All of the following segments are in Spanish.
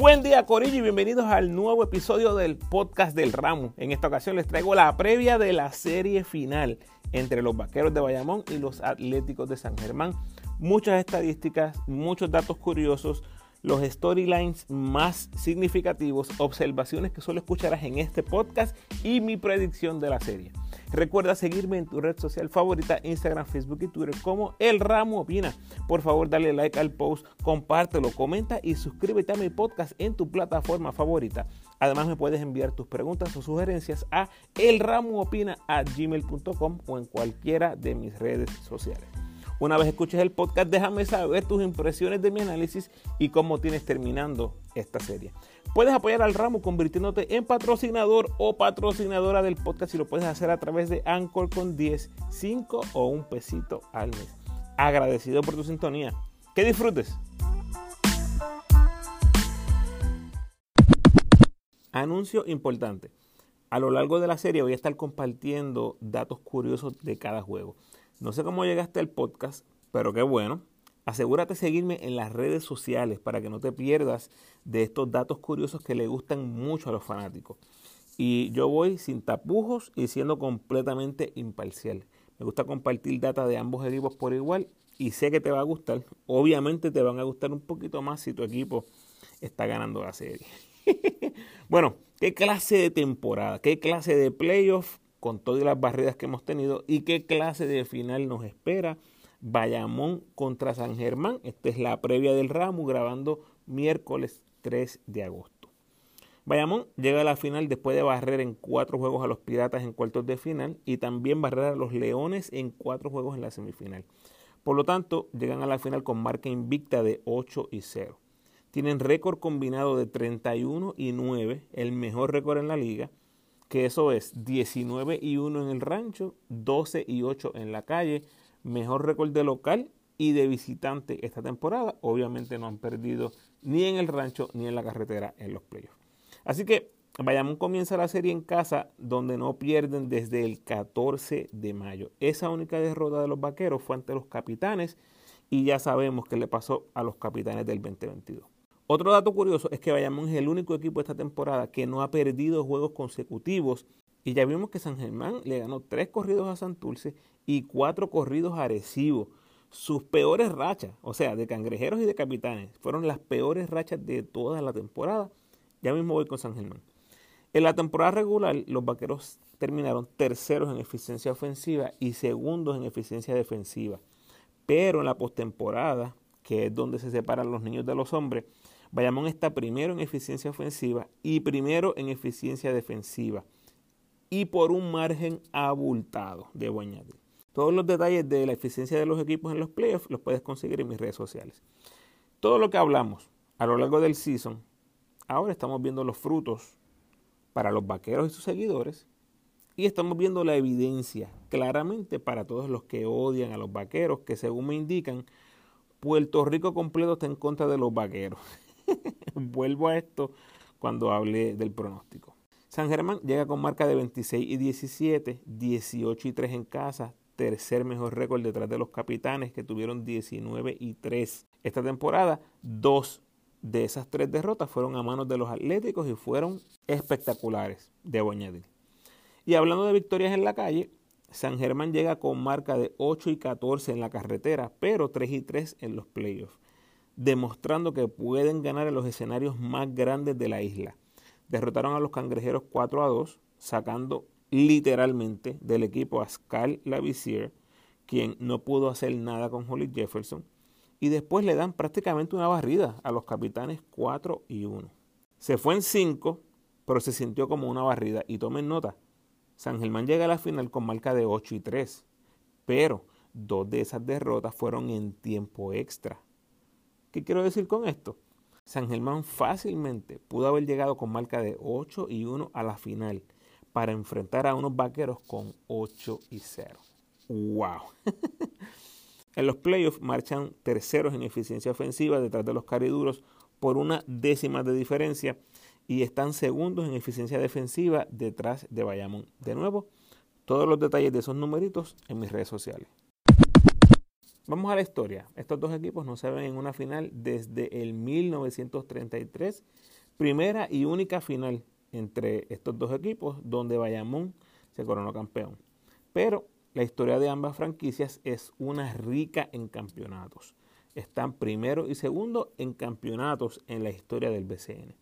Buen día Corillo y bienvenidos al nuevo episodio del podcast del Ramo. En esta ocasión les traigo la previa de la serie final entre los Vaqueros de Bayamón y los Atléticos de San Germán. Muchas estadísticas, muchos datos curiosos, los storylines más significativos, observaciones que solo escucharás en este podcast y mi predicción de la serie. Recuerda seguirme en tu red social favorita, Instagram, Facebook y Twitter como El Ramo Opina. Por favor, dale like al post, compártelo, comenta y suscríbete a mi podcast en tu plataforma favorita. Además, me puedes enviar tus preguntas o sugerencias a elramoopina.gmail.com o en cualquiera de mis redes sociales. Una vez escuches el podcast, déjame saber tus impresiones de mi análisis y cómo tienes terminando esta serie. Puedes apoyar al ramo convirtiéndote en patrocinador o patrocinadora del podcast y lo puedes hacer a través de Anchor con 10, 5 o un pesito al mes. Agradecido por tu sintonía. Que disfrutes. Anuncio importante. A lo largo de la serie voy a estar compartiendo datos curiosos de cada juego. No sé cómo llegaste al podcast, pero qué bueno. Asegúrate de seguirme en las redes sociales para que no te pierdas de estos datos curiosos que le gustan mucho a los fanáticos. Y yo voy sin tapujos y siendo completamente imparcial. Me gusta compartir data de ambos equipos por igual y sé que te va a gustar. Obviamente te van a gustar un poquito más si tu equipo está ganando la serie. bueno, ¿qué clase de temporada? ¿Qué clase de playoff con todas las barreras que hemos tenido y qué clase de final nos espera. Bayamón contra San Germán. Esta es la previa del ramo grabando miércoles 3 de agosto. Bayamón llega a la final después de barrer en cuatro juegos a los Piratas en cuartos de final y también barrer a los Leones en cuatro juegos en la semifinal. Por lo tanto, llegan a la final con marca invicta de 8 y 0. Tienen récord combinado de 31 y 9, el mejor récord en la liga, que eso es 19 y 1 en el rancho, 12 y 8 en la calle, mejor récord de local y de visitante esta temporada. Obviamente no han perdido ni en el rancho ni en la carretera en los playoffs. Así que Bayamón comienza la serie en casa donde no pierden desde el 14 de mayo. Esa única derrota de los Vaqueros fue ante los Capitanes y ya sabemos qué le pasó a los Capitanes del 2022. Otro dato curioso es que Bayamón es el único equipo esta temporada que no ha perdido juegos consecutivos. Y ya vimos que San Germán le ganó tres corridos a Santurce y cuatro corridos a Arecibo. Sus peores rachas, o sea, de cangrejeros y de capitanes, fueron las peores rachas de toda la temporada. Ya mismo voy con San Germán. En la temporada regular, los vaqueros terminaron terceros en eficiencia ofensiva y segundos en eficiencia defensiva. Pero en la postemporada, que es donde se separan los niños de los hombres, Bayamón está primero en eficiencia ofensiva y primero en eficiencia defensiva. Y por un margen abultado, debo añadir. Todos los detalles de la eficiencia de los equipos en los playoffs los puedes conseguir en mis redes sociales. Todo lo que hablamos a lo largo del season, ahora estamos viendo los frutos para los vaqueros y sus seguidores. Y estamos viendo la evidencia claramente para todos los que odian a los vaqueros, que según me indican, Puerto Rico completo está en contra de los vaqueros. Vuelvo a esto cuando hable del pronóstico. San Germán llega con marca de 26 y 17, 18 y 3 en casa, tercer mejor récord detrás de los capitanes que tuvieron 19 y 3. Esta temporada, dos de esas tres derrotas fueron a manos de los Atléticos y fueron espectaculares, debo añadir. Y hablando de victorias en la calle, San Germán llega con marca de 8 y 14 en la carretera, pero 3 y 3 en los playoffs demostrando que pueden ganar en los escenarios más grandes de la isla. Derrotaron a los cangrejeros 4 a 2, sacando literalmente del equipo a Scal Lavisier, quien no pudo hacer nada con Holly Jefferson, y después le dan prácticamente una barrida a los capitanes 4 y 1. Se fue en 5, pero se sintió como una barrida. Y tomen nota, San Germán llega a la final con marca de 8 y 3, pero dos de esas derrotas fueron en tiempo extra. ¿Qué quiero decir con esto? San Germán fácilmente pudo haber llegado con marca de 8 y 1 a la final para enfrentar a unos vaqueros con 8 y 0. ¡Wow! en los playoffs marchan terceros en eficiencia ofensiva detrás de los cariduros por una décima de diferencia y están segundos en eficiencia defensiva detrás de Bayamón. De nuevo, todos los detalles de esos numeritos en mis redes sociales. Vamos a la historia. Estos dos equipos no se ven en una final desde el 1933, primera y única final entre estos dos equipos donde Bayamón se coronó campeón. Pero la historia de ambas franquicias es una rica en campeonatos. Están primero y segundo en campeonatos en la historia del BCN.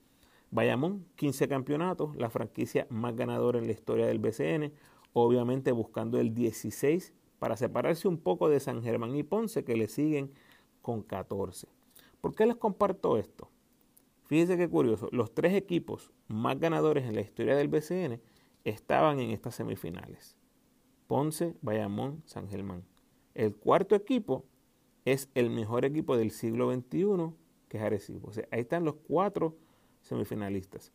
Bayamón, 15 campeonatos, la franquicia más ganadora en la historia del BCN, obviamente buscando el 16 para separarse un poco de San Germán y Ponce que le siguen con 14. ¿Por qué les comparto esto? Fíjense qué curioso, los tres equipos más ganadores en la historia del BCN estaban en estas semifinales. Ponce, Bayamón, San Germán. El cuarto equipo es el mejor equipo del siglo XXI, que es Arecibo. O sea, ahí están los cuatro semifinalistas.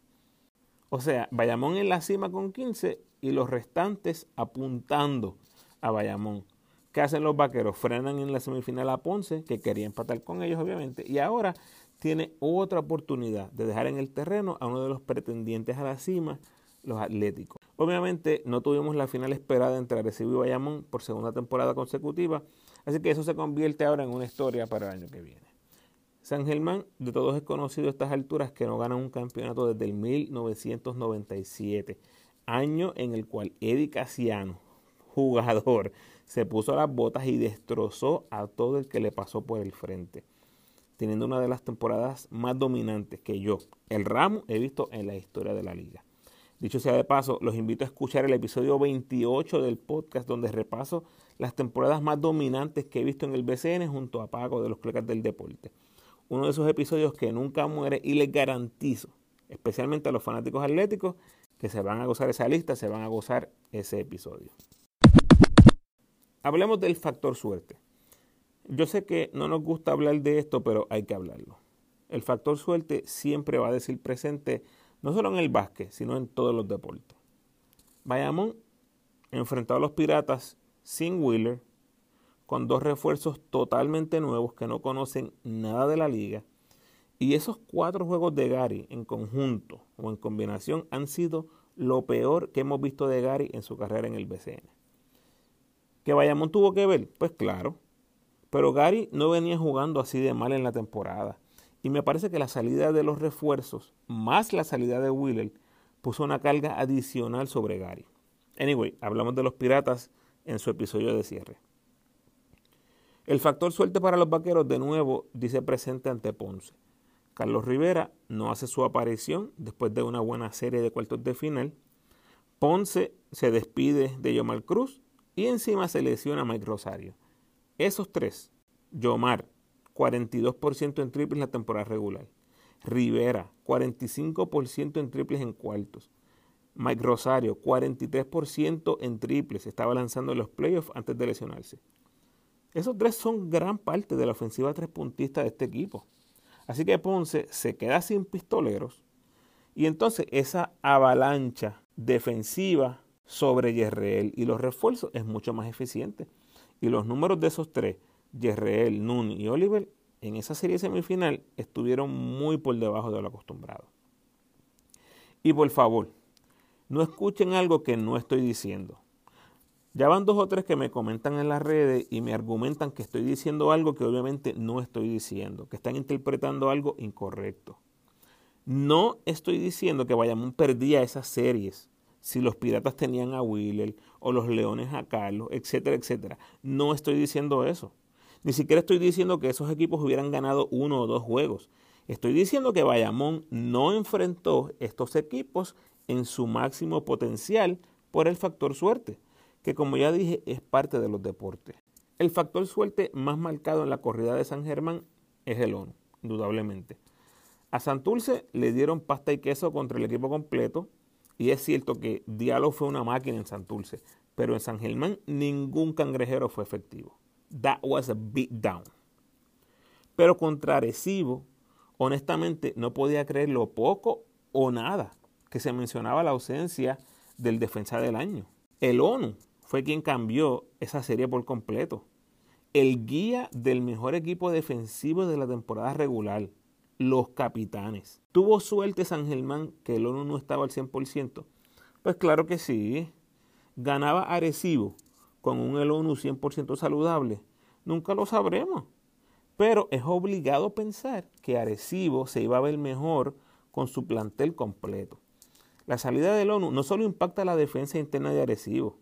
O sea, Bayamón en la cima con 15 y los restantes apuntando a Bayamón. ¿Qué hacen los vaqueros? Frenan en la semifinal a Ponce, que quería empatar con ellos, obviamente, y ahora tiene otra oportunidad de dejar en el terreno a uno de los pretendientes a la cima, los Atléticos. Obviamente no tuvimos la final esperada entre Arecibo y Bayamón por segunda temporada consecutiva, así que eso se convierte ahora en una historia para el año que viene. San Germán, de todos es conocido a estas alturas que no gana un campeonato desde el 1997, año en el cual Eddie Casiano, jugador se puso las botas y destrozó a todo el que le pasó por el frente, teniendo una de las temporadas más dominantes que yo, el ramo, he visto en la historia de la liga. Dicho sea de paso, los invito a escuchar el episodio 28 del podcast donde repaso las temporadas más dominantes que he visto en el BCN junto a Paco de los Clecas del Deporte. Uno de esos episodios que nunca muere y les garantizo, especialmente a los fanáticos atléticos, que se van a gozar esa lista, se van a gozar ese episodio. Hablemos del factor suerte. Yo sé que no nos gusta hablar de esto, pero hay que hablarlo. El factor suerte siempre va a decir presente no solo en el básquet, sino en todos los deportes. Bayamón enfrentó a los Piratas sin Wheeler, con dos refuerzos totalmente nuevos que no conocen nada de la liga. Y esos cuatro juegos de Gary en conjunto o en combinación han sido lo peor que hemos visto de Gary en su carrera en el BCN. ¿Que Bayamón tuvo que ver? Pues claro. Pero Gary no venía jugando así de mal en la temporada. Y me parece que la salida de los refuerzos, más la salida de Wheeler, puso una carga adicional sobre Gary. Anyway, hablamos de los Piratas en su episodio de cierre. El factor suerte para los vaqueros de nuevo dice presente ante Ponce. Carlos Rivera no hace su aparición después de una buena serie de cuartos de final. Ponce se despide de Yomar Cruz y encima se lesiona Mike Rosario. Esos tres, Yomar, 42% en triples en la temporada regular. Rivera, 45% en triples en cuartos. Mike Rosario, 43% en triples. Estaba lanzando en los playoffs antes de lesionarse. Esos tres son gran parte de la ofensiva tres puntista de este equipo. Así que Ponce se queda sin pistoleros. Y entonces esa avalancha defensiva sobre Yerreel y los refuerzos es mucho más eficiente. Y los números de esos tres, Yerreel, Nun y Oliver, en esa serie semifinal estuvieron muy por debajo de lo acostumbrado. Y por favor, no escuchen algo que no estoy diciendo. Ya van dos o tres que me comentan en las redes y me argumentan que estoy diciendo algo que obviamente no estoy diciendo, que están interpretando algo incorrecto. No estoy diciendo que Bayamón perdía esas series si los piratas tenían a Wheeler o los leones a Carlos, etcétera, etcétera. No estoy diciendo eso. Ni siquiera estoy diciendo que esos equipos hubieran ganado uno o dos juegos. Estoy diciendo que Bayamón no enfrentó estos equipos en su máximo potencial por el factor suerte, que como ya dije es parte de los deportes. El factor suerte más marcado en la corrida de San Germán es el ONU, indudablemente. A Santurce le dieron pasta y queso contra el equipo completo, y es cierto que Diallo fue una máquina en Santurce, pero en San Germán ningún cangrejero fue efectivo. That was a beat down. Pero contra Arecibo, honestamente no podía creer lo poco o nada que se mencionaba la ausencia del defensa del año. El ONU fue quien cambió esa serie por completo. El guía del mejor equipo defensivo de la temporada regular los capitanes. ¿Tuvo suerte San Germán que el ONU no estaba al 100%? Pues claro que sí. ¿Ganaba Arecibo con un el ONU 100% saludable? Nunca lo sabremos. Pero es obligado pensar que Arecibo se iba a ver mejor con su plantel completo. La salida del ONU no solo impacta la defensa interna de Arecibo,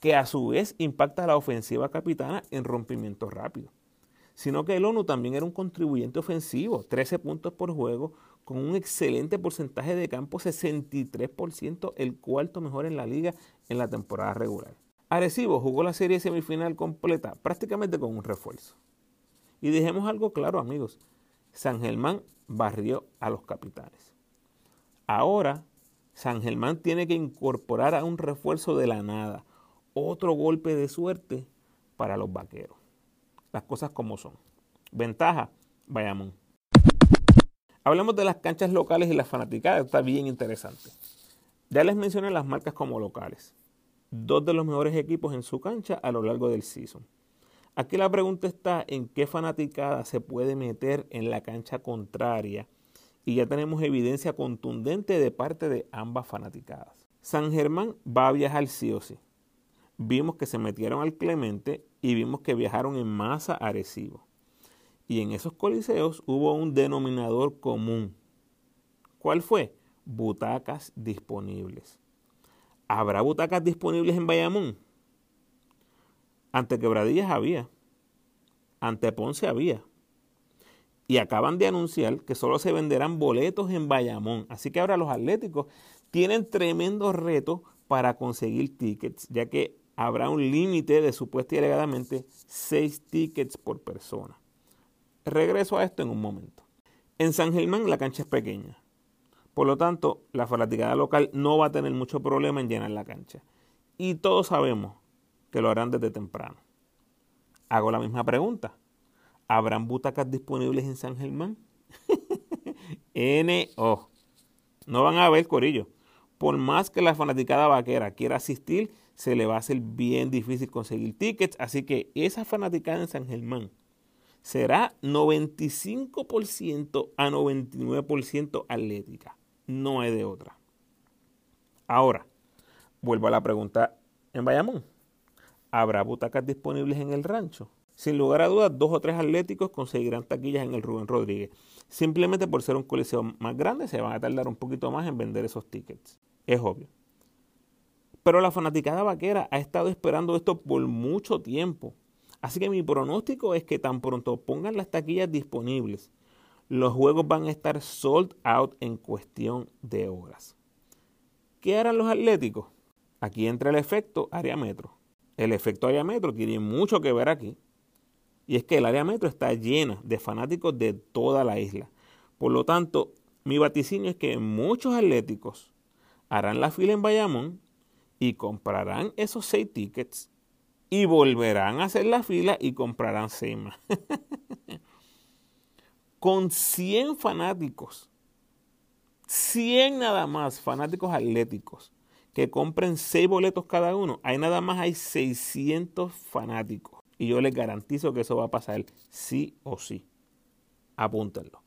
que a su vez impacta la ofensiva capitana en rompimiento rápido, sino que el ONU también era un contribuyente ofensivo, 13 puntos por juego, con un excelente porcentaje de campo, 63%, el cuarto mejor en la liga en la temporada regular. Arecibo jugó la serie semifinal completa prácticamente con un refuerzo. Y dejemos algo claro, amigos. San Germán barrió a los capitanes. Ahora, San Germán tiene que incorporar a un refuerzo de la nada. Otro golpe de suerte para los vaqueros. Las cosas como son. Ventaja, Bayamón. Hablemos de las canchas locales y las fanaticadas. Está bien interesante. Ya les mencioné las marcas como locales. Dos de los mejores equipos en su cancha a lo largo del season. Aquí la pregunta está en qué fanaticada se puede meter en la cancha contraria y ya tenemos evidencia contundente de parte de ambas fanaticadas. San Germán va a viajar sí o sí. Vimos que se metieron al Clemente y vimos que viajaron en masa a Arecibo. Y en esos coliseos hubo un denominador común. ¿Cuál fue? Butacas disponibles. ¿Habrá butacas disponibles en Bayamón? Ante Quebradillas había. Ante Ponce había. Y acaban de anunciar que solo se venderán boletos en Bayamón. Así que ahora los atléticos tienen tremendo reto para conseguir tickets, ya que habrá un límite de supuesta y alegadamente seis tickets por persona. Regreso a esto en un momento. En San Germán la cancha es pequeña. Por lo tanto, la fanaticada local no va a tener mucho problema en llenar la cancha. Y todos sabemos que lo harán desde temprano. Hago la misma pregunta. ¿Habrán butacas disponibles en San Germán? N.O. No van a ver corillo. Por más que la fanaticada vaquera quiera asistir, se le va a hacer bien difícil conseguir tickets. Así que esa fanaticada en San Germán será 95% a 99% atlética. No hay de otra. Ahora, vuelvo a la pregunta en Bayamón. ¿Habrá butacas disponibles en el rancho? Sin lugar a dudas, dos o tres atléticos conseguirán taquillas en el Rubén Rodríguez. Simplemente por ser un coliseo más grande, se van a tardar un poquito más en vender esos tickets. Es obvio. Pero la fanaticada vaquera ha estado esperando esto por mucho tiempo. Así que mi pronóstico es que tan pronto pongan las taquillas disponibles, los juegos van a estar sold out en cuestión de horas. ¿Qué harán los atléticos? Aquí entra el efecto área metro. El efecto área metro tiene mucho que ver aquí. Y es que el área metro está llena de fanáticos de toda la isla. Por lo tanto, mi vaticinio es que muchos atléticos harán la fila en Bayamón y comprarán esos seis tickets y volverán a hacer la fila y comprarán seis más. Con 100 fanáticos, 100 nada más fanáticos atléticos que compren 6 boletos cada uno, ahí nada más hay 600 fanáticos. Y yo les garantizo que eso va a pasar sí o sí. Apúntenlo.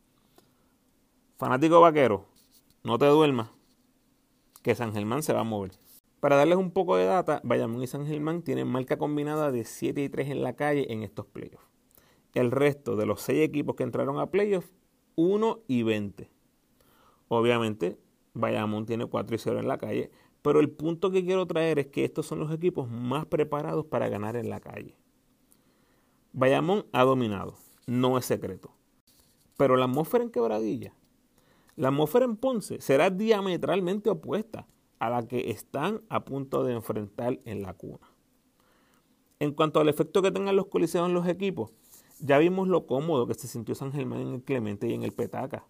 Fanático vaquero, no te duermas, que San Germán se va a mover. Para darles un poco de data, Bayamón y San Germán tienen marca combinada de 7 y 3 en la calle en estos playoffs. El resto de los 6 equipos que entraron a playoffs, 1 y 20. Obviamente, Bayamón tiene 4 y 0 en la calle, pero el punto que quiero traer es que estos son los equipos más preparados para ganar en la calle. Bayamón ha dominado, no es secreto. Pero la atmósfera en Quebradilla, la atmósfera en Ponce será diametralmente opuesta a la que están a punto de enfrentar en la cuna. En cuanto al efecto que tengan los coliseos en los equipos, ya vimos lo cómodo que se sintió San Germán en el Clemente y en el Petaca.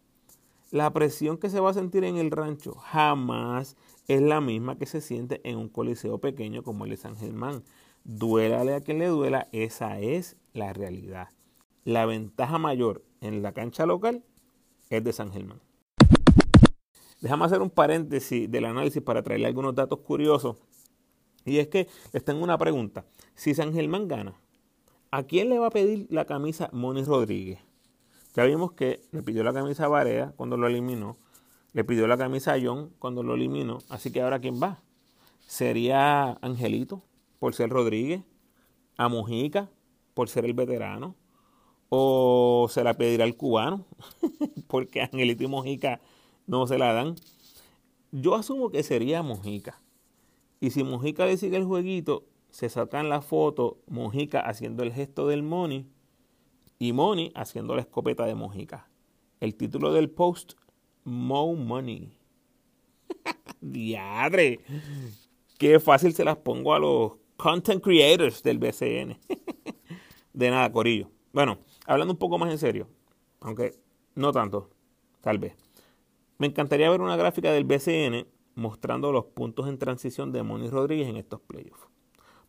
La presión que se va a sentir en el rancho jamás es la misma que se siente en un coliseo pequeño como el de San Germán. Duélale a quien le duela, esa es la realidad. La ventaja mayor en la cancha local es de San Germán. Déjame hacer un paréntesis del análisis para traerle algunos datos curiosos. Y es que les tengo una pregunta. Si San Germán gana, ¿a quién le va a pedir la camisa Moni Rodríguez? Ya vimos que le pidió la camisa a Barea cuando lo eliminó. Le pidió la camisa a John cuando lo eliminó. Así que ahora ¿quién va? ¿Sería Angelito por ser Rodríguez? ¿A Mojica por ser el veterano? ¿O se la pedirá el cubano? Porque Angelito y Mojica no se la dan. Yo asumo que sería Mojica. Y si Mojica le sigue el jueguito, se sacan la foto Mojica haciendo el gesto del money y Money haciendo la escopeta de Mojica. El título del post, Mo Money. Diadre. Qué fácil se las pongo a los content creators del BCN. de nada, Corillo. Bueno, hablando un poco más en serio, aunque no tanto, tal vez. Me encantaría ver una gráfica del BCN mostrando los puntos en transición de Moni Rodríguez en estos playoffs.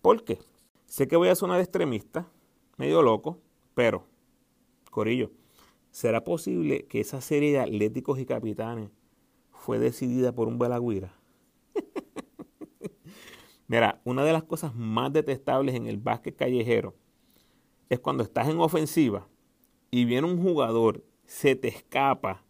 ¿Por qué? Sé que voy a sonar extremista, medio loco, pero, Corillo, ¿será posible que esa serie de atléticos y capitanes fue decidida por un Belagüira? Mira, una de las cosas más detestables en el básquet callejero es cuando estás en ofensiva y viene un jugador, se te escapa.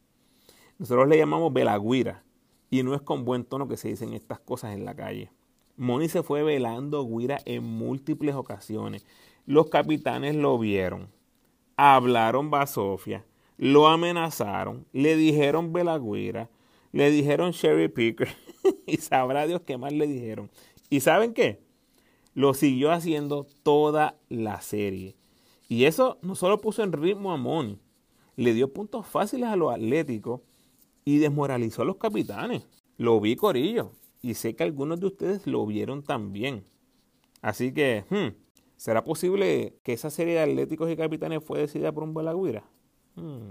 Nosotros le llamamos Belagüira y no es con buen tono que se dicen estas cosas en la calle. Moni se fue velando Guira en múltiples ocasiones. Los capitanes lo vieron, hablaron Basofia, lo amenazaron, le dijeron Belagüira, le dijeron Sherry Picker y sabrá Dios qué más le dijeron. ¿Y saben qué? Lo siguió haciendo toda la serie. Y eso no solo puso en ritmo a Moni, le dio puntos fáciles a los atléticos y desmoralizó a los capitanes. Lo vi Corillo y sé que algunos de ustedes lo vieron también. Así que, hmm, ¿será posible que esa serie de atléticos y capitanes fue decidida por un Balagüira? Hmm.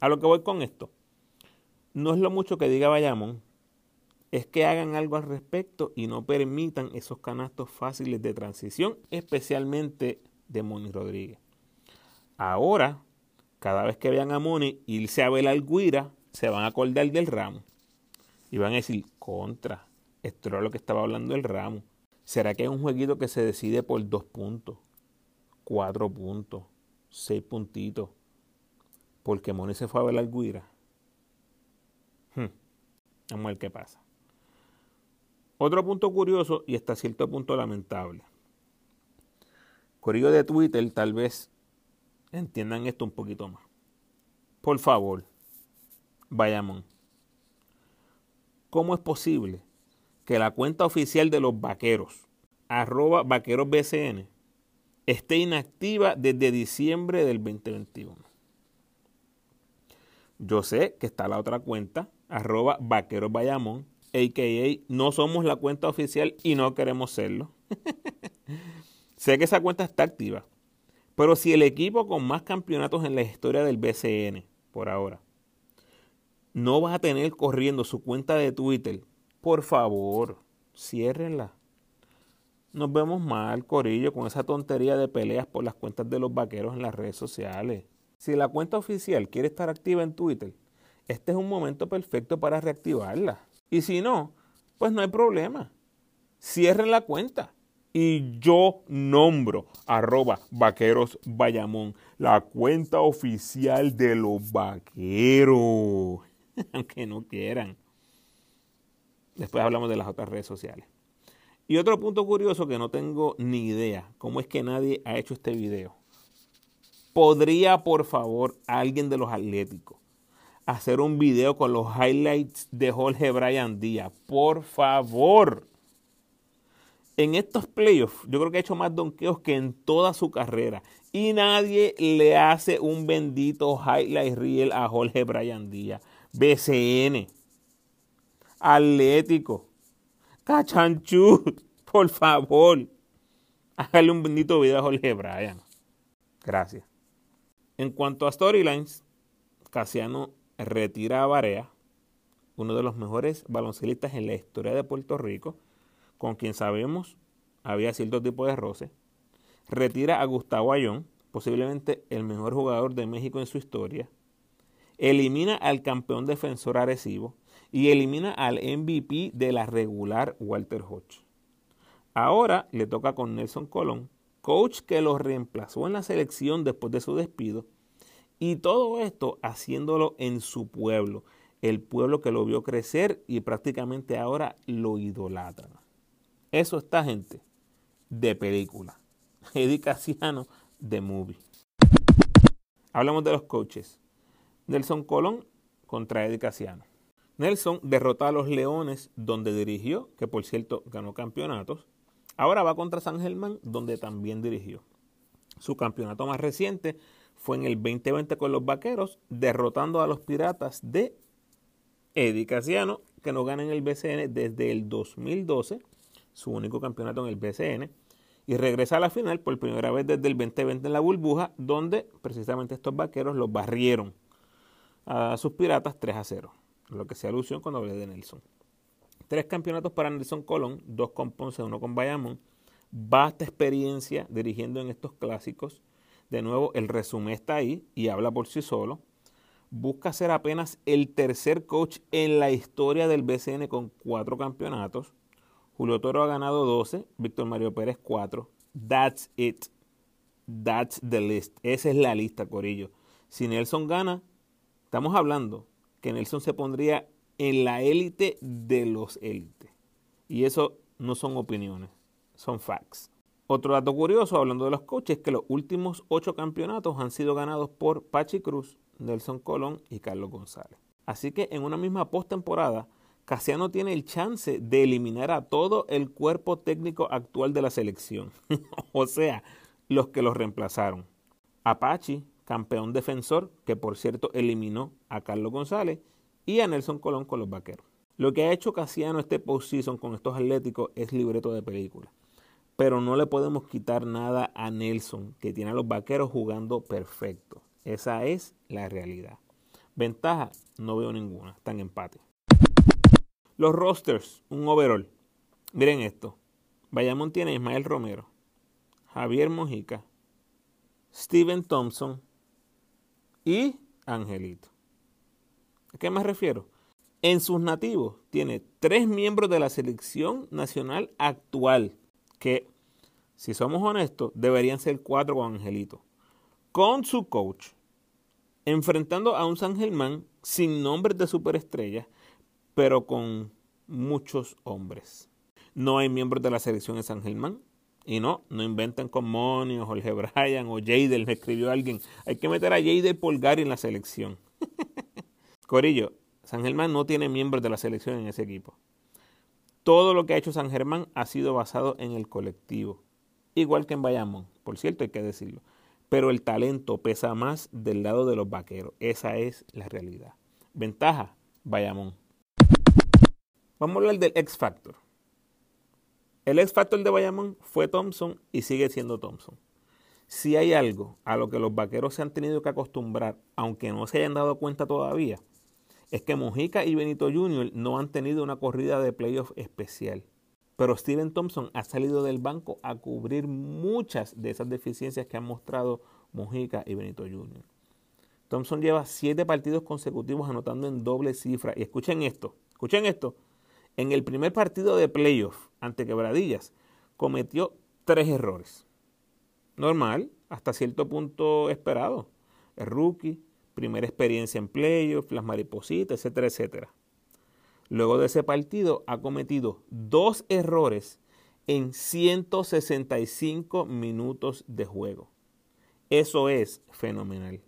A lo que voy con esto. No es lo mucho que diga Bayamón, es que hagan algo al respecto y no permitan esos canastos fáciles de transición, especialmente de Moni Rodríguez. Ahora cada vez que vean a Moni irse a ver al Guira, se van a acordar del ramo. Y van a decir, contra, esto era lo que estaba hablando el ramo. ¿Será que es un jueguito que se decide por dos puntos, cuatro puntos, seis puntitos? Porque Moni se fue a ver al Guira. Hmm. Vamos a ver qué pasa. Otro punto curioso y hasta cierto punto lamentable. Corillo de Twitter tal vez entiendan esto un poquito más. Por favor, vayamos. ¿Cómo es posible que la cuenta oficial de los vaqueros, arroba vaquerosbcn, esté inactiva desde diciembre del 2021? Yo sé que está la otra cuenta, arroba vaquerosbayamón, a.k.a. no somos la cuenta oficial y no queremos serlo. sé que esa cuenta está activa, pero si el equipo con más campeonatos en la historia del BCN, por ahora, no va a tener corriendo su cuenta de Twitter, por favor, ciérrenla. Nos vemos mal, Corillo, con esa tontería de peleas por las cuentas de los vaqueros en las redes sociales. Si la cuenta oficial quiere estar activa en Twitter, este es un momento perfecto para reactivarla. Y si no, pues no hay problema. Cierren la cuenta y yo nombro arroba vaqueros Bayamón, la cuenta oficial de los vaqueros, aunque no quieran. Después hablamos de las otras redes sociales. Y otro punto curioso que no tengo ni idea, cómo es que nadie ha hecho este video. ¿Podría, por favor, alguien de los Atléticos hacer un video con los highlights de Jorge Bryan Díaz? Por favor en estos playoffs, yo creo que ha hecho más donkeos que en toda su carrera. Y nadie le hace un bendito highlight reel a Jorge Bryan Díaz. BCN. Atlético. Cachanchú. Por favor. Hágale un bendito video a Jorge Bryan. Gracias. En cuanto a storylines, Casiano retira a Barea, uno de los mejores baloncelistas en la historia de Puerto Rico con quien sabemos había cierto tipo de roce, retira a Gustavo Ayón, posiblemente el mejor jugador de México en su historia, elimina al campeón defensor Arecibo y elimina al MVP de la regular Walter Hodge. Ahora le toca con Nelson Colón, coach que lo reemplazó en la selección después de su despido, y todo esto haciéndolo en su pueblo, el pueblo que lo vio crecer y prácticamente ahora lo idolatra. Eso está, gente, de película. Eddie Casiano de Movie. Hablamos de los coaches. Nelson Colón contra Eddie Casiano. Nelson derrotó a los Leones donde dirigió, que por cierto ganó campeonatos. Ahora va contra San Germán donde también dirigió. Su campeonato más reciente fue en el 2020 con los Vaqueros, derrotando a los Piratas de Eddie Casiano, que no gana en el BCN desde el 2012, su único campeonato en el BCN, y regresa a la final por primera vez desde el 2020 en la burbuja, donde precisamente estos Vaqueros los barrieron a sus Piratas 3 a 0, lo que se alusión cuando hablé de Nelson. Tres campeonatos para Nelson Colón, dos con Ponce, uno con Bayamón. Vasta experiencia dirigiendo en estos clásicos. De nuevo, el resumen está ahí y habla por sí solo. Busca ser apenas el tercer coach en la historia del BCN con cuatro campeonatos. Julio Toro ha ganado 12, Víctor Mario Pérez 4. That's it. That's the list. Esa es la lista, Corillo. Si Nelson gana, estamos hablando que Nelson se pondría en la élite de los élites. Y eso no son opiniones, son facts. Otro dato curioso, hablando de los coches, es que los últimos ocho campeonatos han sido ganados por Pachi Cruz, Nelson Colón y Carlos González. Así que en una misma postemporada, Casiano tiene el chance de eliminar a todo el cuerpo técnico actual de la selección. o sea, los que los reemplazaron. Apache, campeón defensor, que por cierto eliminó a Carlos González, y a Nelson Colón con los vaqueros. Lo que ha hecho Casiano este postseason con estos atléticos es libreto de película. Pero no le podemos quitar nada a Nelson, que tiene a los vaqueros jugando perfecto. Esa es la realidad. Ventaja, no veo ninguna. Están empate. Los rosters, un overall. Miren esto. Bayamón tiene a Ismael Romero, Javier Mojica, Steven Thompson y Angelito. ¿A qué me refiero? En sus nativos tiene tres miembros de la selección nacional actual, que, si somos honestos, deberían ser cuatro con Angelito. Con su coach, enfrentando a un San Germán sin nombres de superestrellas, pero con muchos hombres. No hay miembros de la selección de San Germán. Y no, no inventen con Moni o Jorge Bryan o Jadel, me escribió alguien. Hay que meter a Jadel Polgari en la selección. Corillo, San Germán no tiene miembros de la selección en ese equipo. Todo lo que ha hecho San Germán ha sido basado en el colectivo. Igual que en Bayamón, por cierto, hay que decirlo. Pero el talento pesa más del lado de los vaqueros. Esa es la realidad. Ventaja, Bayamón. Vamos a hablar del X Factor. El X Factor de Bayamón fue Thompson y sigue siendo Thompson. Si hay algo a lo que los vaqueros se han tenido que acostumbrar, aunque no se hayan dado cuenta todavía, es que Mojica y Benito Jr. no han tenido una corrida de playoff especial. Pero Steven Thompson ha salido del banco a cubrir muchas de esas deficiencias que han mostrado Mojica y Benito Jr. Thompson lleva siete partidos consecutivos anotando en doble cifra. Y escuchen esto, escuchen esto. En el primer partido de playoff ante Quebradillas cometió tres errores. Normal, hasta cierto punto esperado. El rookie, primera experiencia en playoff, las maripositas, etcétera, etcétera. Luego de ese partido ha cometido dos errores en 165 minutos de juego. Eso es fenomenal.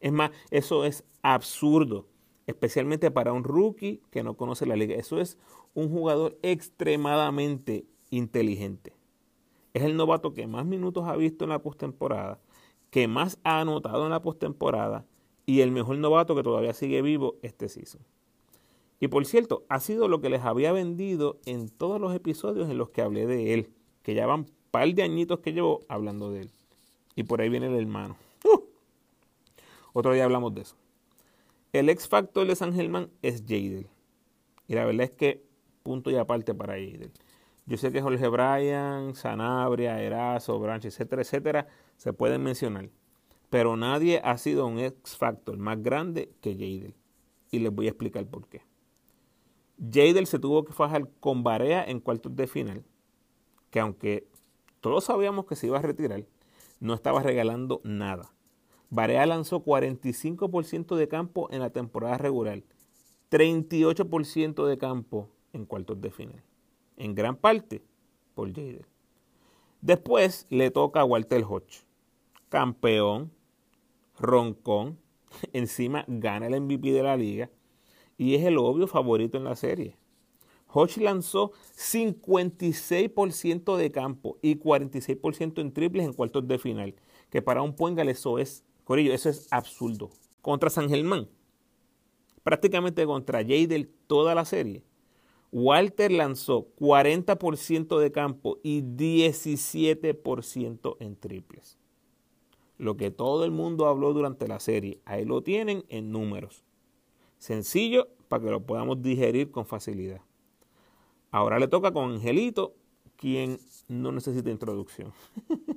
Es más, eso es absurdo, especialmente para un rookie que no conoce la liga. Eso es un jugador extremadamente inteligente. Es el novato que más minutos ha visto en la postemporada, que más ha anotado en la postemporada y el mejor novato que todavía sigue vivo este season. Y por cierto, ha sido lo que les había vendido en todos los episodios en los que hablé de él, que ya van par de añitos que llevo hablando de él. Y por ahí viene el hermano. ¡Uh! Otro día hablamos de eso. El ex factor de San Germán es Jadel. Y la verdad es que punto y aparte para Jadel. Yo sé que Jorge Bryan, Sanabria, Erazo, Branch, etcétera, etcétera, se pueden mencionar. Pero nadie ha sido un X Factor más grande que Jadel. Y les voy a explicar por qué. Jadel se tuvo que fajar con Barea en cuartos de final. Que aunque todos sabíamos que se iba a retirar, no estaba regalando nada. Barea lanzó 45% de campo en la temporada regular, 38% de campo en cuartos de final. En gran parte por Jadel. Después le toca a Walter Hodge, campeón, roncón, encima gana el MVP de la liga y es el obvio favorito en la serie. Hodge lanzó 56% de campo y 46% en triples en cuartos de final, que para un Puengal eso es, Corillo, eso es absurdo. Contra San Germán, prácticamente contra Jadel toda la serie, Walter lanzó 40% de campo y 17% en triples. Lo que todo el mundo habló durante la serie, ahí lo tienen en números. Sencillo para que lo podamos digerir con facilidad. Ahora le toca con Angelito, quien no necesita introducción.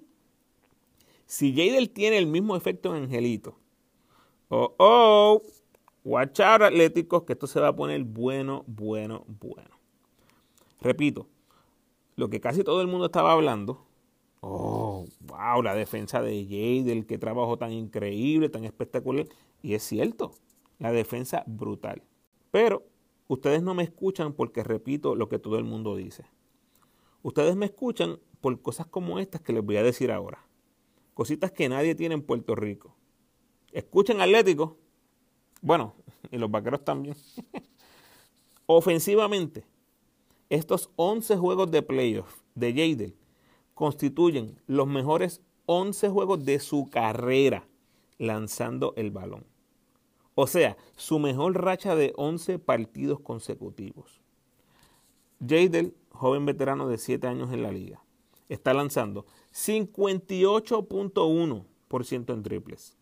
si Jadel tiene el mismo efecto en Angelito, oh, oh, watch out atléticos, que esto se va a poner bueno, bueno, bueno. Repito, lo que casi todo el mundo estaba hablando, oh, wow, la defensa de Jadel, qué trabajo tan increíble, tan espectacular, y es cierto, la defensa brutal. Pero ustedes no me escuchan porque repito lo que todo el mundo dice. Ustedes me escuchan por cosas como estas que les voy a decir ahora. Cositas que nadie tiene en Puerto Rico. Escuchen Atlético. Bueno, y los vaqueros también. Ofensivamente, estos 11 juegos de playoff de Jadel constituyen los mejores 11 juegos de su carrera lanzando el balón. O sea, su mejor racha de 11 partidos consecutivos. Jadel, joven veterano de 7 años en la liga, está lanzando 58.1% en triples,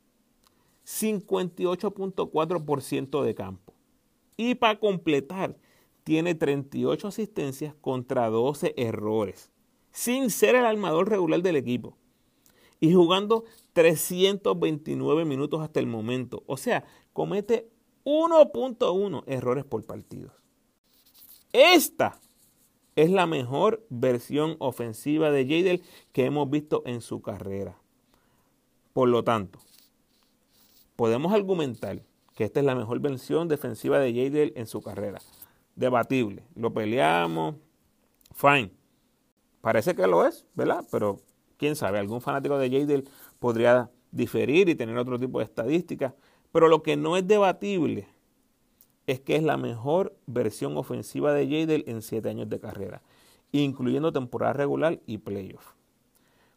58.4% de campo. Y para completar, tiene 38 asistencias contra 12 errores, sin ser el armador regular del equipo. Y jugando 329 minutos hasta el momento. O sea, comete 1.1 errores por partido. Esta es la mejor versión ofensiva de Jadel que hemos visto en su carrera. Por lo tanto, podemos argumentar que esta es la mejor versión defensiva de Jadel en su carrera. Debatible. Lo peleamos. Fine. Parece que lo es, ¿verdad? Pero quién sabe, algún fanático de Jadel podría diferir y tener otro tipo de estadísticas. Pero lo que no es debatible es que es la mejor versión ofensiva de Jadel en siete años de carrera, incluyendo temporada regular y playoff.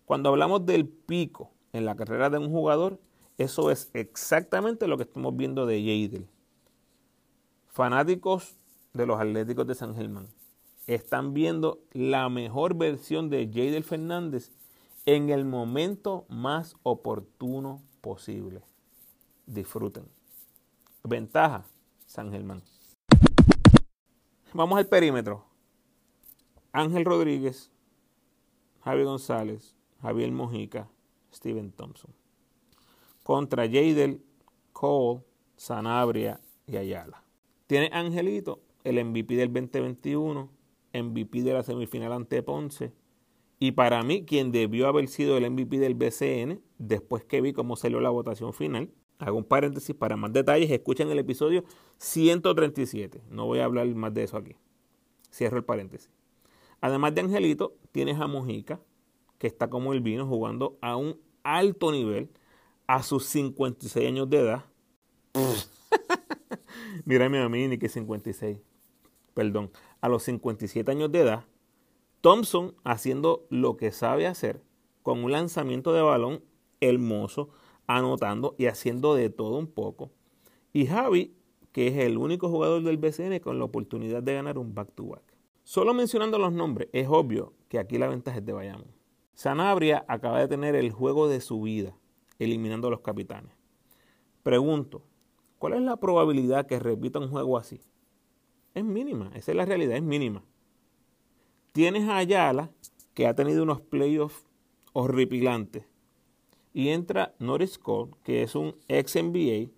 Cuando hablamos del pico en la carrera de un jugador, eso es exactamente lo que estamos viendo de Jadel. Fanáticos de los Atléticos de San Germán están viendo la mejor versión de Jadel Fernández en el momento más oportuno posible. Disfruten. Ventaja, San Germán. Vamos al perímetro. Ángel Rodríguez, Javier González, Javier Mojica, Steven Thompson. Contra Jadel, Cole, Sanabria y Ayala. Tiene Angelito, el MVP del 2021, MVP de la semifinal ante Ponce. Y para mí, quien debió haber sido el MVP del BCN, después que vi cómo salió la votación final, hago un paréntesis para más detalles, escuchen el episodio 137. No voy a hablar más de eso aquí. Cierro el paréntesis. Además de Angelito, tienes a Mojica, que está como el vino jugando a un alto nivel a sus 56 años de edad. Mírame a mí, ni que 56. Perdón, a los 57 años de edad. Thompson haciendo lo que sabe hacer con un lanzamiento de balón hermoso, anotando y haciendo de todo un poco. Y Javi, que es el único jugador del BCN con la oportunidad de ganar un back-to-back. Solo mencionando los nombres, es obvio que aquí la ventaja es de Bayamón. Sanabria acaba de tener el juego de su vida, eliminando a los capitanes. Pregunto, ¿cuál es la probabilidad que repita un juego así? Es mínima, esa es la realidad, es mínima. Tienes a Ayala, que ha tenido unos playoffs horripilantes, y entra Norris Cole, que es un ex NBA,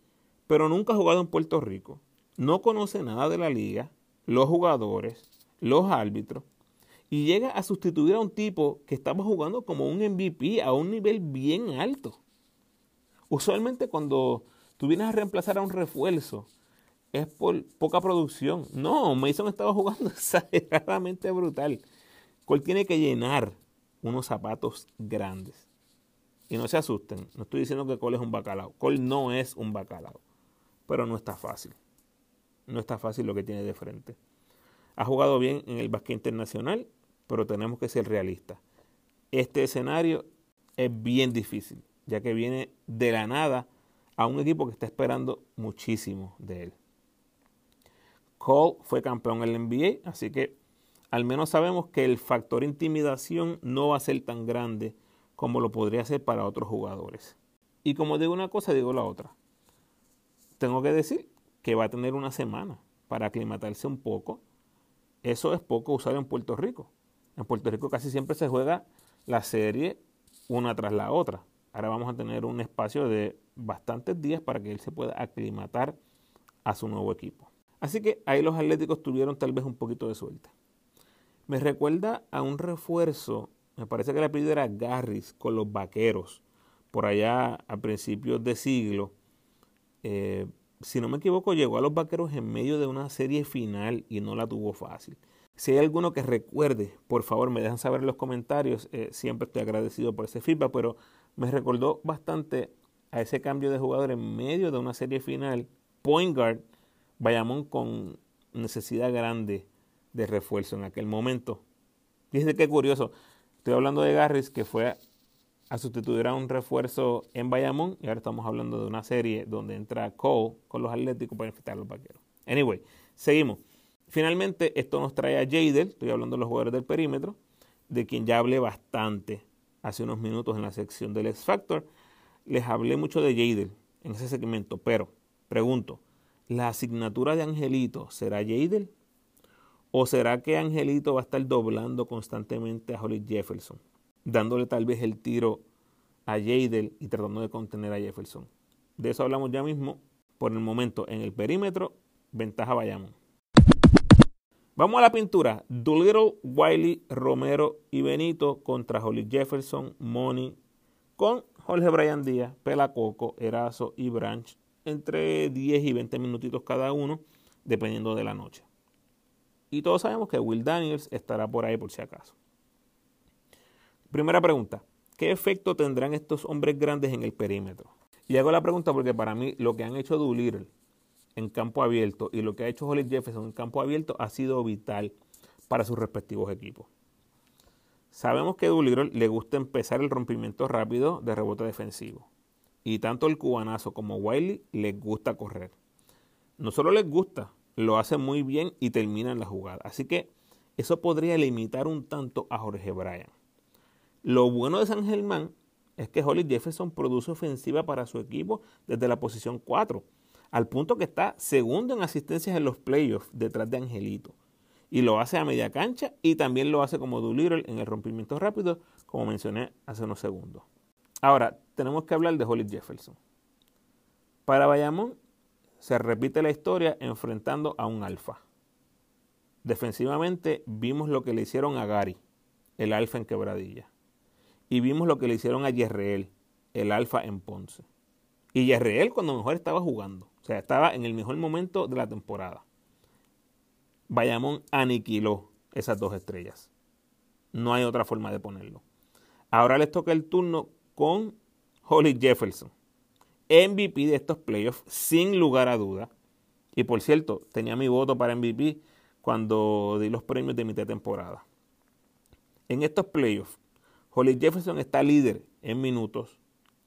pero nunca ha jugado en Puerto Rico. No conoce nada de la liga, los jugadores, los árbitros, y llega a sustituir a un tipo que estaba jugando como un MVP a un nivel bien alto. Usualmente cuando tú vienes a reemplazar a un refuerzo, es por poca producción. No, Mason estaba jugando exageradamente brutal. Cole tiene que llenar unos zapatos grandes. Y no se asusten, no estoy diciendo que Cole es un bacalao. Cole no es un bacalao, pero no está fácil. No está fácil lo que tiene de frente. Ha jugado bien en el básquet internacional, pero tenemos que ser realistas. Este escenario es bien difícil, ya que viene de la nada a un equipo que está esperando muchísimo de él. Cole fue campeón en el NBA, así que al menos sabemos que el factor intimidación no va a ser tan grande como lo podría ser para otros jugadores. Y como digo una cosa, digo la otra. Tengo que decir que va a tener una semana para aclimatarse un poco. Eso es poco usado en Puerto Rico. En Puerto Rico casi siempre se juega la serie una tras la otra. Ahora vamos a tener un espacio de bastantes días para que él se pueda aclimatar a su nuevo equipo. Así que ahí los Atléticos tuvieron tal vez un poquito de suerte. Me recuerda a un refuerzo, me parece que el apellido era Garris con los Vaqueros, por allá a principios de siglo. Eh, si no me equivoco, llegó a los Vaqueros en medio de una serie final y no la tuvo fácil. Si hay alguno que recuerde, por favor me dejan saber en los comentarios. Eh, siempre estoy agradecido por ese feedback, pero me recordó bastante a ese cambio de jugador en medio de una serie final. Point guard, Bayamón con necesidad grande de refuerzo en aquel momento. Dice qué curioso. Estoy hablando de Garris que fue a sustituir a un refuerzo en Bayamón y ahora estamos hablando de una serie donde entra Cole con los Atléticos para enfrentar a los Vaqueros. Anyway, seguimos. Finalmente, esto nos trae a Jadel, estoy hablando de los jugadores del perímetro, de quien ya hablé bastante hace unos minutos en la sección del X Factor. Les hablé mucho de Jadel en ese segmento, pero pregunto, ¿la asignatura de Angelito será Jadel? ¿O será que Angelito va a estar doblando constantemente a Holly Jefferson, dándole tal vez el tiro a Jadel y tratando de contener a Jefferson? De eso hablamos ya mismo. Por el momento, en el perímetro, ventaja Bayamón. Vamos a la pintura. Doolittle, Wiley, Romero y Benito contra Holly Jefferson, Money, con Jorge Brian Díaz, Pelacoco, Erazo y Branch, entre 10 y 20 minutitos cada uno, dependiendo de la noche. Y todos sabemos que Will Daniels estará por ahí por si acaso. Primera pregunta. ¿Qué efecto tendrán estos hombres grandes en el perímetro? Y hago la pregunta porque para mí lo que han hecho Doolittle en campo abierto y lo que ha hecho Holly Jefferson en campo abierto ha sido vital para sus respectivos equipos. Sabemos que Doolittle le gusta empezar el rompimiento rápido de rebote defensivo. Y tanto el cubanazo como Wiley les gusta correr. No solo les gusta, lo hace muy bien y termina en la jugada. Así que eso podría limitar un tanto a Jorge Bryan. Lo bueno de San Germán es que Holly Jefferson produce ofensiva para su equipo desde la posición 4 al punto que está segundo en asistencias en los playoffs detrás de Angelito. Y lo hace a media cancha y también lo hace como Doolittle en el rompimiento rápido, como mencioné hace unos segundos. Ahora, tenemos que hablar de Holly Jefferson. Para Bayamón se repite la historia enfrentando a un alfa. Defensivamente vimos lo que le hicieron a Gary, el alfa en quebradilla. Y vimos lo que le hicieron a Yerreel, el alfa en Ponce. Y Yerreel cuando mejor estaba jugando. O sea, estaba en el mejor momento de la temporada. Bayamón aniquiló esas dos estrellas. No hay otra forma de ponerlo. Ahora les toca el turno con Holly Jefferson, MVP de estos playoffs, sin lugar a duda. Y por cierto, tenía mi voto para MVP cuando di los premios de mitad temporada. En estos playoffs, Holly Jefferson está líder en minutos,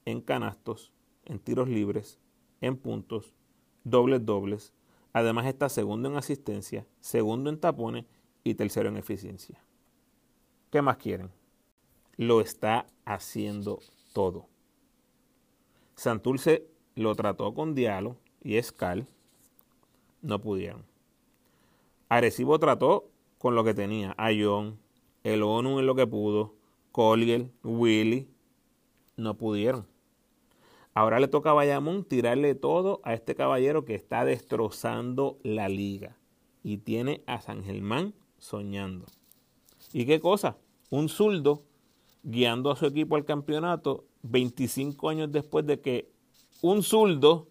en canastos, en tiros libres, en puntos, dobles dobles. Además está segundo en asistencia, segundo en tapones y tercero en eficiencia. ¿Qué más quieren? Lo está haciendo todo. Santurce lo trató con Dialo y Escal. No pudieron. Arecibo trató con lo que tenía. Ayón, el ONU en lo que pudo. Collier, Willy. No pudieron. Ahora le toca a Bayamón tirarle todo a este caballero que está destrozando la liga. Y tiene a San Germán soñando. ¿Y qué cosa? Un zurdo guiando a su equipo al campeonato 25 años después de que un zurdo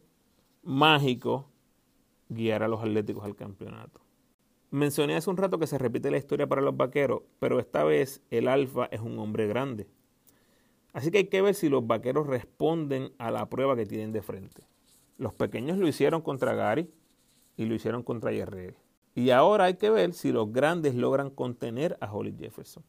mágico guiara a los Atléticos al campeonato. Mencioné hace un rato que se repite la historia para los vaqueros, pero esta vez el alfa es un hombre grande. Así que hay que ver si los vaqueros responden a la prueba que tienen de frente. Los pequeños lo hicieron contra Gary y lo hicieron contra Yerreel. Y ahora hay que ver si los grandes logran contener a Holly Jefferson.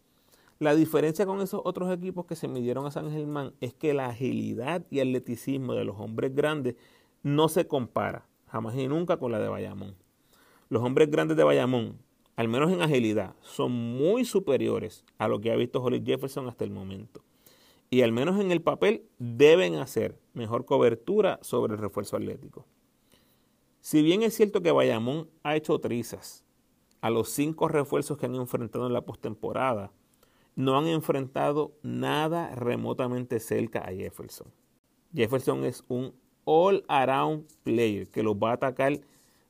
La diferencia con esos otros equipos que se midieron a San Germán es que la agilidad y atleticismo de los hombres grandes no se compara jamás y nunca con la de Bayamón. Los hombres grandes de Bayamón, al menos en agilidad, son muy superiores a lo que ha visto Holly Jefferson hasta el momento. Y al menos en el papel deben hacer mejor cobertura sobre el refuerzo atlético. Si bien es cierto que Bayamón ha hecho trizas a los cinco refuerzos que han enfrentado en la postemporada, no han enfrentado nada remotamente cerca a Jefferson. Jefferson es un all-around player que los va a atacar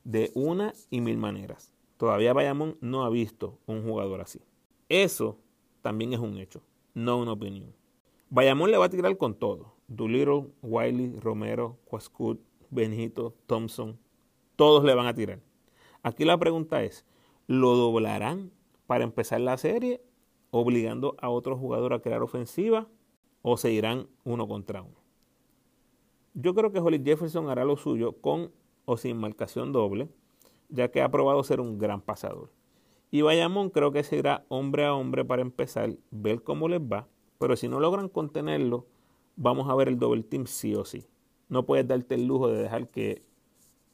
de una y mil maneras. Todavía Bayamón no ha visto un jugador así. Eso también es un hecho, no una opinión. Bayamón le va a tirar con todo. Doolittle, Wiley, Romero, Quascut, Benito, Thompson, todos le van a tirar. Aquí la pregunta es, ¿lo doblarán para empezar la serie, obligando a otro jugador a crear ofensiva, o se irán uno contra uno? Yo creo que Holly Jefferson hará lo suyo con o sin marcación doble, ya que ha probado ser un gran pasador. Y Bayamón creo que se irá hombre a hombre para empezar, ver cómo les va, pero si no logran contenerlo, vamos a ver el doble team sí o sí. No puedes darte el lujo de dejar que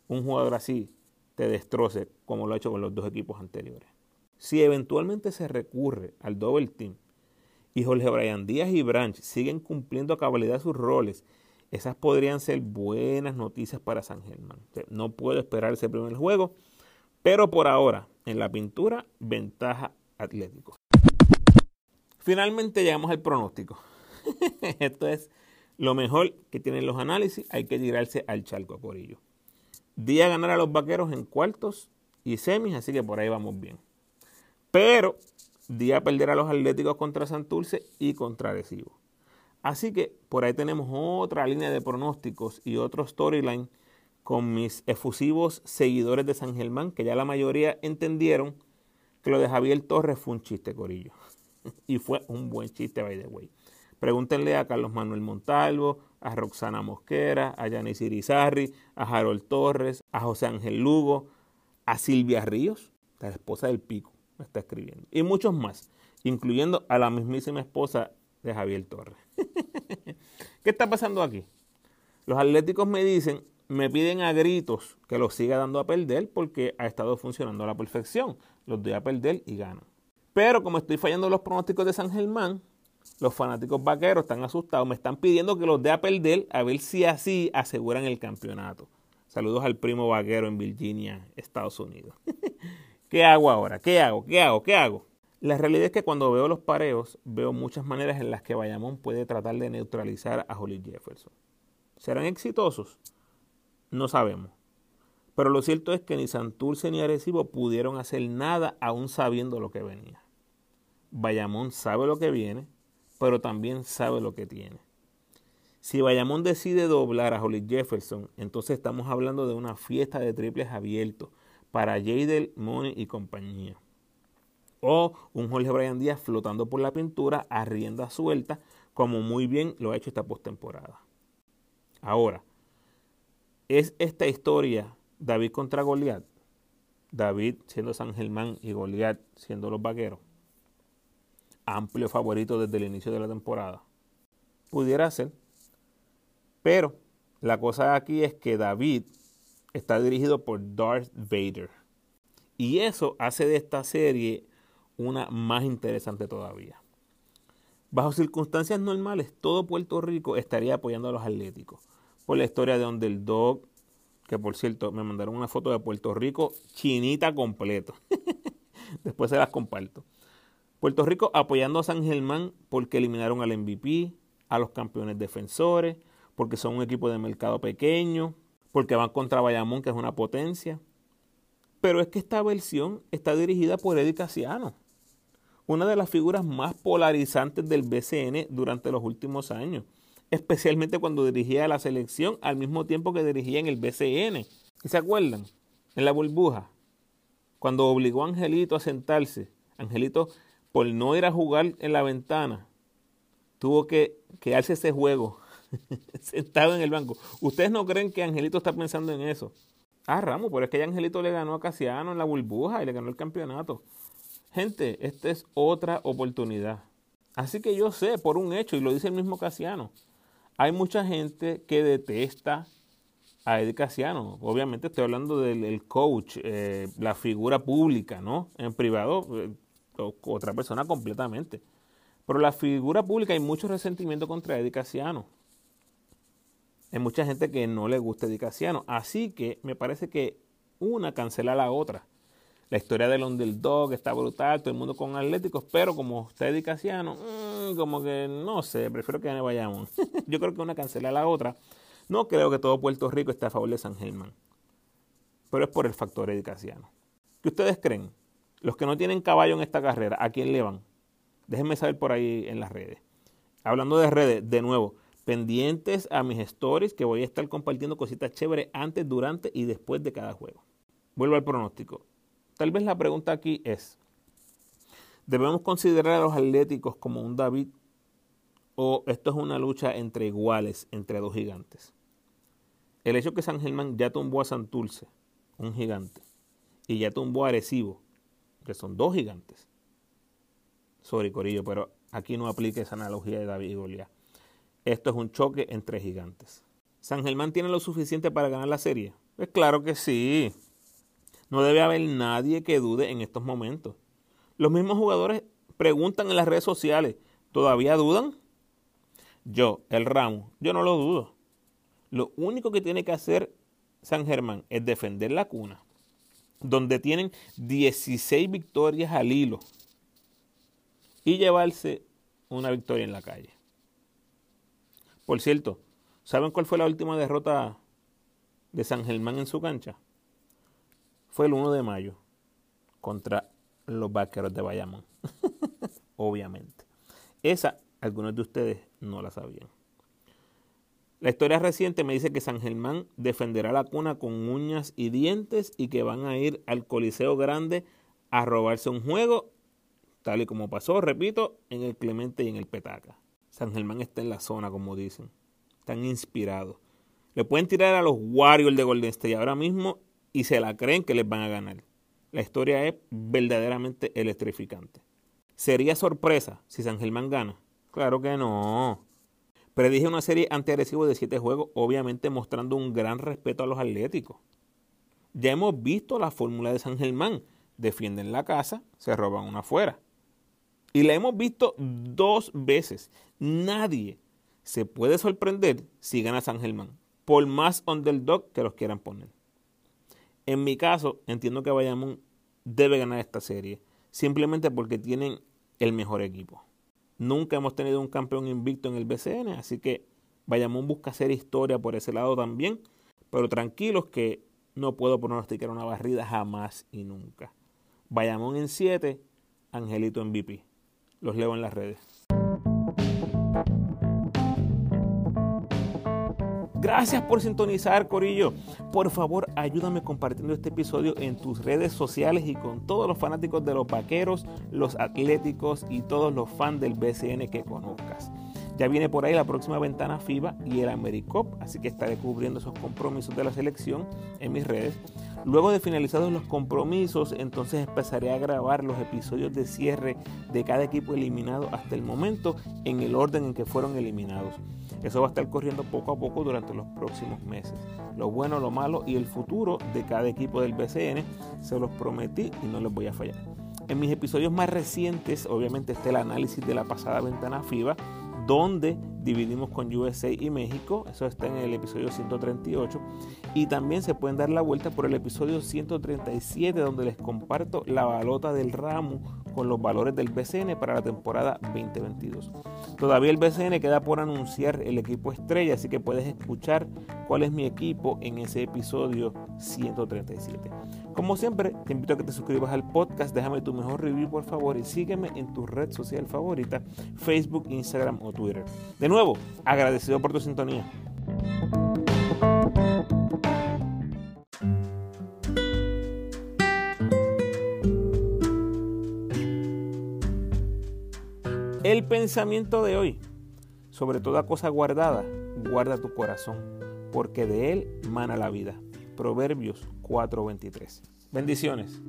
un jugador así te destroce como lo ha hecho con los dos equipos anteriores. Si eventualmente se recurre al double team y Jorge Brian Díaz y Branch siguen cumpliendo a cabalidad sus roles, esas podrían ser buenas noticias para San Germán. no puedo esperar ese primer juego, pero por ahora, en la pintura, ventaja Atlético. Finalmente llegamos al pronóstico. Esto es lo mejor que tienen los análisis. Hay que tirarse al charco por ello. Día ganar a los vaqueros en cuartos y semis, así que por ahí vamos bien. Pero día perder a los Atléticos contra Santurce y contra Arecibo. Así que por ahí tenemos otra línea de pronósticos y otro storyline con mis efusivos seguidores de San Germán, que ya la mayoría entendieron que lo de Javier Torres fue un chiste, Corillo. y fue un buen chiste, by the way. Pregúntenle a Carlos Manuel Montalvo, a Roxana Mosquera, a Yanis Irizarri, a Harold Torres, a José Ángel Lugo, a Silvia Ríos, la esposa del Pico, está escribiendo, y muchos más, incluyendo a la mismísima esposa de Javier Torres. ¿Qué está pasando aquí? Los atléticos me dicen, me piden a gritos que los siga dando a perder porque ha estado funcionando a la perfección. Los doy a perder y ganan. Pero como estoy fallando los pronósticos de San Germán, los fanáticos vaqueros están asustados, me están pidiendo que los dé a perder a ver si así aseguran el campeonato. Saludos al primo vaquero en Virginia, Estados Unidos. ¿Qué hago ahora? ¿Qué hago? ¿Qué hago? ¿Qué hago? La realidad es que cuando veo los pareos, veo muchas maneras en las que Bayamón puede tratar de neutralizar a Holly Jefferson. ¿Serán exitosos? No sabemos. Pero lo cierto es que ni Santurce ni Arecibo pudieron hacer nada aún sabiendo lo que venía. Bayamón sabe lo que viene, pero también sabe lo que tiene. Si Bayamón decide doblar a Holly Jefferson, entonces estamos hablando de una fiesta de triples abiertos para Jadel, Money y compañía. O un Jorge Brian Díaz flotando por la pintura a rienda suelta, como muy bien lo ha hecho esta postemporada. Ahora, ¿es esta historia David contra Goliat? David siendo San Germán y Goliat siendo los vaqueros amplio favorito desde el inicio de la temporada. Pudiera ser. Pero la cosa aquí es que David está dirigido por Darth Vader. Y eso hace de esta serie una más interesante todavía. Bajo circunstancias normales, todo Puerto Rico estaría apoyando a los atléticos. Por la historia de Underdog, que por cierto me mandaron una foto de Puerto Rico chinita completo. Después se las comparto. Puerto Rico apoyando a San Germán porque eliminaron al MVP, a los campeones defensores, porque son un equipo de mercado pequeño, porque van contra Bayamón, que es una potencia. Pero es que esta versión está dirigida por Eddie Casiano, una de las figuras más polarizantes del BCN durante los últimos años, especialmente cuando dirigía la selección al mismo tiempo que dirigía en el BCN. ¿Se acuerdan? En la burbuja. Cuando obligó a Angelito a sentarse, Angelito, por no ir a jugar en la ventana, tuvo que quedarse ese juego sentado en el banco. ¿Ustedes no creen que Angelito está pensando en eso? Ah, Ramos, pero es que Angelito le ganó a Casiano en la burbuja y le ganó el campeonato. Gente, esta es otra oportunidad. Así que yo sé por un hecho, y lo dice el mismo Casiano, hay mucha gente que detesta a Eddie Casiano. Obviamente estoy hablando del coach, eh, la figura pública, ¿no? En privado, eh, otra persona completamente. Pero la figura pública hay mucho resentimiento contra Eddie Casiano. Hay mucha gente que no le gusta Eddie. Así que me parece que una cancela a la otra. La historia del underdog está brutal, todo el mundo con atléticos, pero como está Eddie Casiano, mm, como que no sé, prefiero que no vayamos. Yo creo que una cancela a la otra. No creo que todo Puerto Rico esté a favor de San Germán. Pero es por el factor Eddie Casiano. ¿Qué ustedes creen? Los que no tienen caballo en esta carrera, ¿a quién le van? Déjenme saber por ahí en las redes. Hablando de redes, de nuevo, pendientes a mis stories que voy a estar compartiendo cositas chéveres antes, durante y después de cada juego. Vuelvo al pronóstico. Tal vez la pregunta aquí es, ¿debemos considerar a los atléticos como un David o esto es una lucha entre iguales, entre dos gigantes? El hecho que San Germán ya tumbó a Santulce, un gigante, y ya tumbó a Arecibo, que son dos gigantes. Sorry, Corillo, pero aquí no aplica esa analogía de David y Goliat. Esto es un choque entre gigantes. ¿San Germán tiene lo suficiente para ganar la serie? Pues claro que sí. No debe haber nadie que dude en estos momentos. Los mismos jugadores preguntan en las redes sociales, ¿todavía dudan? Yo, el ramo, yo no lo dudo. Lo único que tiene que hacer San Germán es defender la cuna donde tienen 16 victorias al hilo y llevarse una victoria en la calle. Por cierto, ¿saben cuál fue la última derrota de San Germán en su cancha? Fue el 1 de mayo contra los vaqueros de Bayamón. Obviamente. Esa, algunos de ustedes no la sabían. La historia reciente me dice que San Germán defenderá la cuna con uñas y dientes y que van a ir al Coliseo Grande a robarse un juego, tal y como pasó, repito, en el Clemente y en el Petaca. San Germán está en la zona, como dicen. Están inspirados. Le pueden tirar a los Warriors de Golden State ahora mismo y se la creen que les van a ganar. La historia es verdaderamente electrificante. ¿Sería sorpresa si San Germán gana? Claro que no. Predije una serie antiagresiva de siete juegos, obviamente mostrando un gran respeto a los atléticos. Ya hemos visto la fórmula de San Germán. Defienden la casa, se roban una afuera. Y la hemos visto dos veces. Nadie se puede sorprender si gana San Germán, por más underdog que los quieran poner. En mi caso, entiendo que Bayamón debe ganar esta serie, simplemente porque tienen el mejor equipo. Nunca hemos tenido un campeón invicto en el BCN, así que Bayamón busca hacer historia por ese lado también. Pero tranquilos que no puedo pronosticar una barrida jamás y nunca. Bayamón en 7, Angelito en VP. Los leo en las redes. Gracias por sintonizar, Corillo. Por favor, ayúdame compartiendo este episodio en tus redes sociales y con todos los fanáticos de los vaqueros, los atléticos y todos los fans del BCN que conozcas. Ya viene por ahí la próxima ventana FIBA y el AmeriCop, así que estaré cubriendo esos compromisos de la selección en mis redes. Luego de finalizados los compromisos, entonces empezaré a grabar los episodios de cierre de cada equipo eliminado hasta el momento en el orden en que fueron eliminados. Eso va a estar corriendo poco a poco durante los próximos meses. Lo bueno, lo malo y el futuro de cada equipo del BCN se los prometí y no les voy a fallar. En mis episodios más recientes, obviamente está el análisis de la pasada ventana FIBA, donde dividimos con USA y México, eso está en el episodio 138, y también se pueden dar la vuelta por el episodio 137 donde les comparto la balota del ramo con los valores del BCN para la temporada 2022. Todavía el BCN queda por anunciar el equipo estrella, así que puedes escuchar cuál es mi equipo en ese episodio 137. Como siempre, te invito a que te suscribas al podcast, déjame tu mejor review por favor y sígueme en tu red social favorita, Facebook, Instagram o Twitter. De nuevo, agradecido por tu sintonía. El pensamiento de hoy, sobre toda cosa guardada, guarda tu corazón, porque de él mana la vida. Proverbios 4:23. Bendiciones.